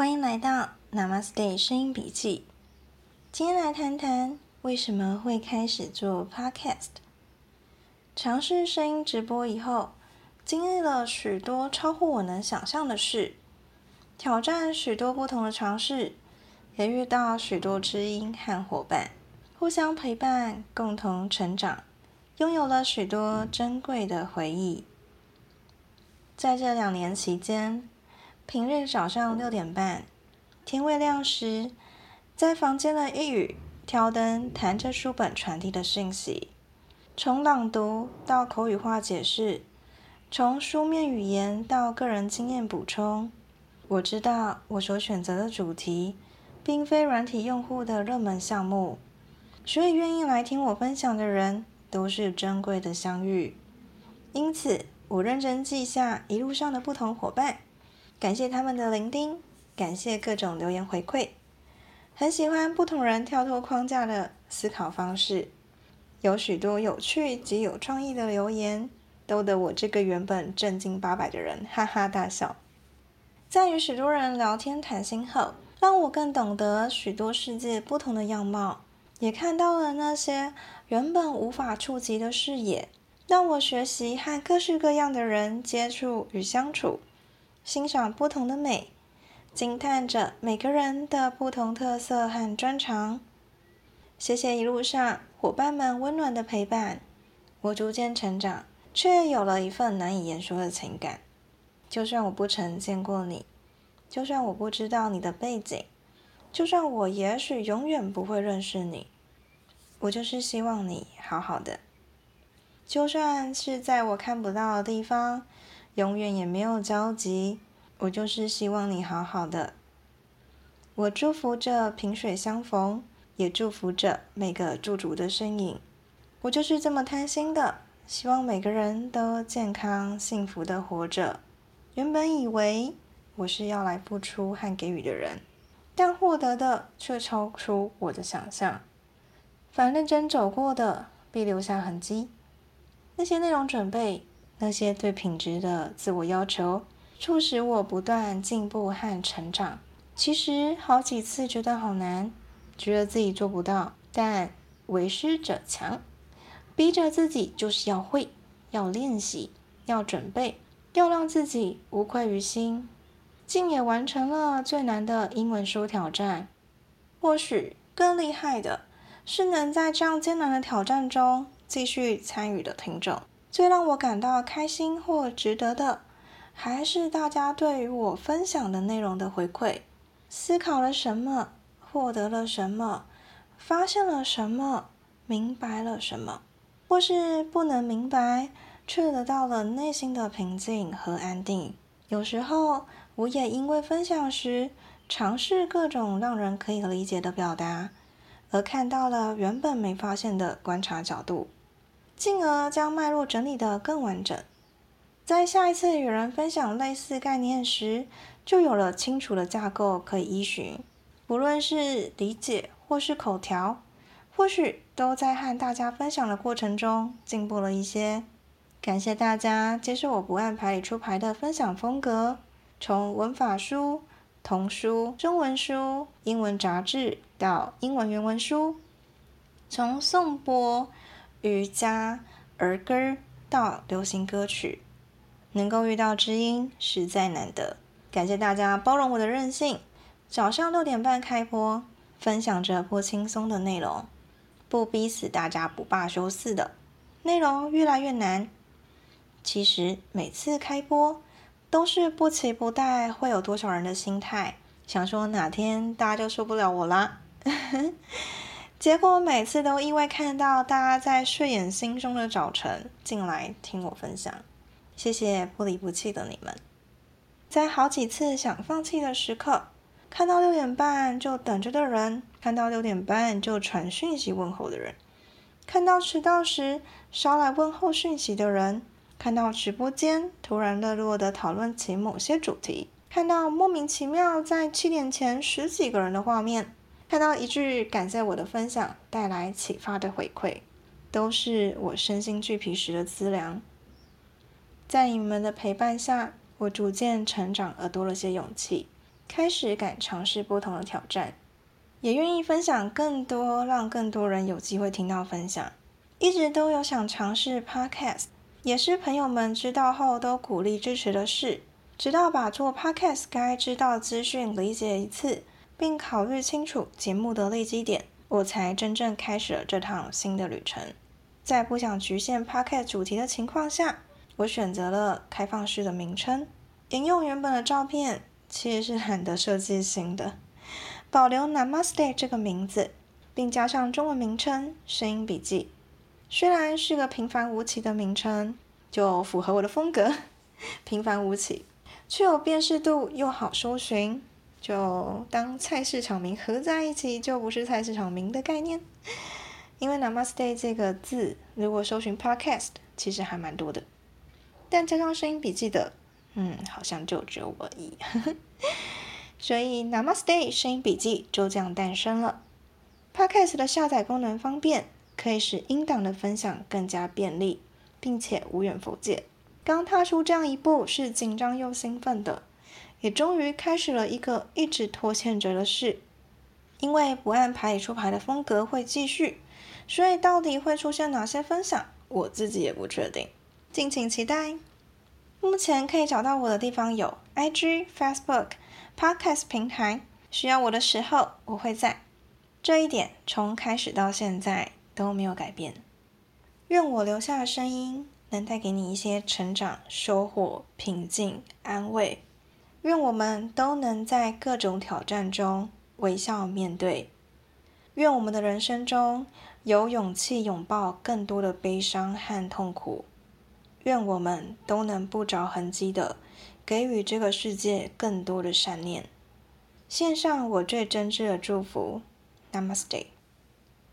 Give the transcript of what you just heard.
欢迎来到 Namaste 声音笔记。今天来谈谈为什么会开始做 Podcast。尝试声音直播以后，经历了许多超乎我能想象的事，挑战许多不同的尝试，也遇到许多知音和伙伴，互相陪伴，共同成长，拥有了许多珍贵的回忆。在这两年期间，平日早上六点半，天未亮时，在房间的一隅挑灯，弹着书本传递的讯息，从朗读到口语化解释，从书面语言到个人经验补充。我知道我所选择的主题，并非软体用户的热门项目，所以愿意来听我分享的人，都是珍贵的相遇。因此，我认真记下一路上的不同伙伴。感谢他们的聆听，感谢各种留言回馈，很喜欢不同人跳脱框架的思考方式，有许多有趣及有创意的留言，逗得我这个原本正经八百的人 哈哈大笑。在与许多人聊天谈心后，让我更懂得许多世界不同的样貌，也看到了那些原本无法触及的视野，让我学习和各式各样的人接触与相处。欣赏不同的美，惊叹着每个人的不同特色和专长。谢谢一路上伙伴们温暖的陪伴，我逐渐成长，却有了一份难以言说的情感。就算我不曾见过你，就算我不知道你的背景，就算我也许永远不会认识你，我就是希望你好好的。就算是在我看不到的地方。永远也没有交集，我就是希望你好好的。我祝福着萍水相逢，也祝福着每个驻足的身影。我就是这么贪心的，希望每个人都健康幸福的活着。原本以为我是要来付出和给予的人，但获得的却超出我的想象。凡认真走过的，必留下痕迹。那些内容准备。那些对品质的自我要求，促使我不断进步和成长。其实好几次觉得好难，觉得自己做不到，但为师者强，逼着自己就是要会，要练习，要准备，要让自己无愧于心。竟也完成了最难的英文书挑战。或许更厉害的是，能在这样艰难的挑战中继续参与的听众。最让我感到开心或值得的，还是大家对于我分享的内容的回馈。思考了什么，获得了什么，发现了什么，明白了什么，或是不能明白，却得到了内心的平静和安定。有时候，我也因为分享时尝试各种让人可以理解的表达，而看到了原本没发现的观察角度。进而将脉络整理得更完整，在下一次与人分享类似概念时，就有了清楚的架构可以依循。不论是理解或是口条，或许都在和大家分享的过程中进步了一些。感谢大家接受我不按牌理出牌的分享风格，从文法书、童书、中文书、英文杂志到英文原文书，从颂钵。瑜伽、儿歌到流行歌曲，能够遇到知音实在难得。感谢大家包容我的任性。早上六点半开播，分享着不轻松的内容，不逼死大家不罢休似的。内容越来越难。其实每次开播都是不期不待会有多少人的心态，想说哪天大家就受不了我啦。结果每次都意外看到大家在睡眼惺忪的早晨进来听我分享，谢谢不离不弃的你们。在好几次想放弃的时刻，看到六点半就等着的人，看到六点半就传讯息问候的人，看到迟到时捎来问候讯息的人，看到直播间突然热络的讨论起某些主题，看到莫名其妙在七点前十几个人的画面。看到一句感谢我的分享带来启发的回馈，都是我身心俱疲时的资粮。在你们的陪伴下，我逐渐成长而多了些勇气。开始敢尝试不同的挑战，也愿意分享更多，让更多人有机会听到分享。一直都有想尝试 Podcast，也是朋友们知道后都鼓励支持的事。直到把做 Podcast 该知道资讯理解一次，并考虑清楚节目的立基点，我才真正开始了这趟新的旅程。在不想局限 Podcast 主题的情况下，我选择了开放式的名称，沿用原本的照片。其实是很的设计型的，保留 Namaste 这个名字，并加上中文名称“声音笔记”。虽然是个平凡无奇的名称，就符合我的风格，平凡无奇，却有辨识度又好搜寻。就当菜市场名合在一起，就不是菜市场名的概念。因为 Namaste 这个字，如果搜寻 Podcast，其实还蛮多的，但加上声音笔记的。嗯，好像就只有我一，所以 Namaste 声音笔记就这样诞生了。Podcast 的下载功能方便，可以使音档的分享更加便利，并且无远弗届。刚踏出这样一步是紧张又兴奋的，也终于开始了一个一直拖欠着的事。因为不按牌理出牌的风格会继续，所以到底会出现哪些分享，我自己也不确定，敬请期待。目前可以找到我的地方有 IG、Facebook、Podcast 平台。需要我的时候，我会在。这一点从开始到现在都没有改变。愿我留下的声音能带给你一些成长、收获、平静、安慰。愿我们都能在各种挑战中微笑面对。愿我们的人生中有勇气拥抱更多的悲伤和痛苦。愿我们都能不着痕迹的给予这个世界更多的善念，献上我最真挚的祝福，Namaste。